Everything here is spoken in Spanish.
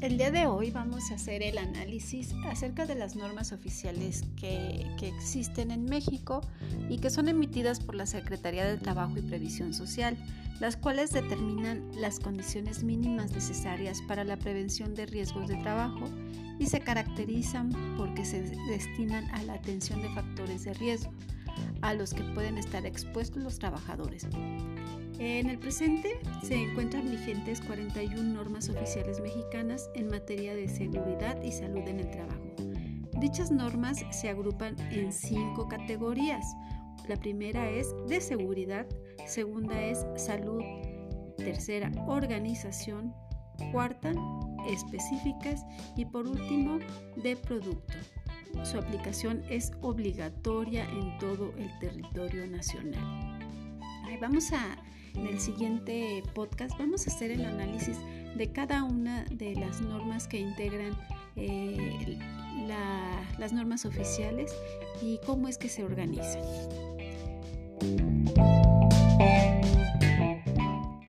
El día de hoy vamos a hacer el análisis acerca de las normas oficiales que, existen en México y que son emitidas por la Secretaría de Trabajo y Previsión Social, las cuales determinan las condiciones mínimas necesarias para la prevención de riesgos de trabajo y se caracterizan porque se destinan a la atención de factores de riesgo a los que pueden estar expuestos los trabajadores. En el presente se encuentran vigentes 41 normas oficiales mexicanas en materia de seguridad y salud en el trabajo. Dichas normas se agrupan en cinco categorías. La primera es de seguridad, segunda es salud, tercera organización, cuarta específicas y por último de producto. Su aplicación es obligatoria en todo el territorio nacional. Vamos a en el siguiente podcast vamos a hacer el análisis de cada una de las normas que integran eh, las normas oficiales y cómo es que se organizan.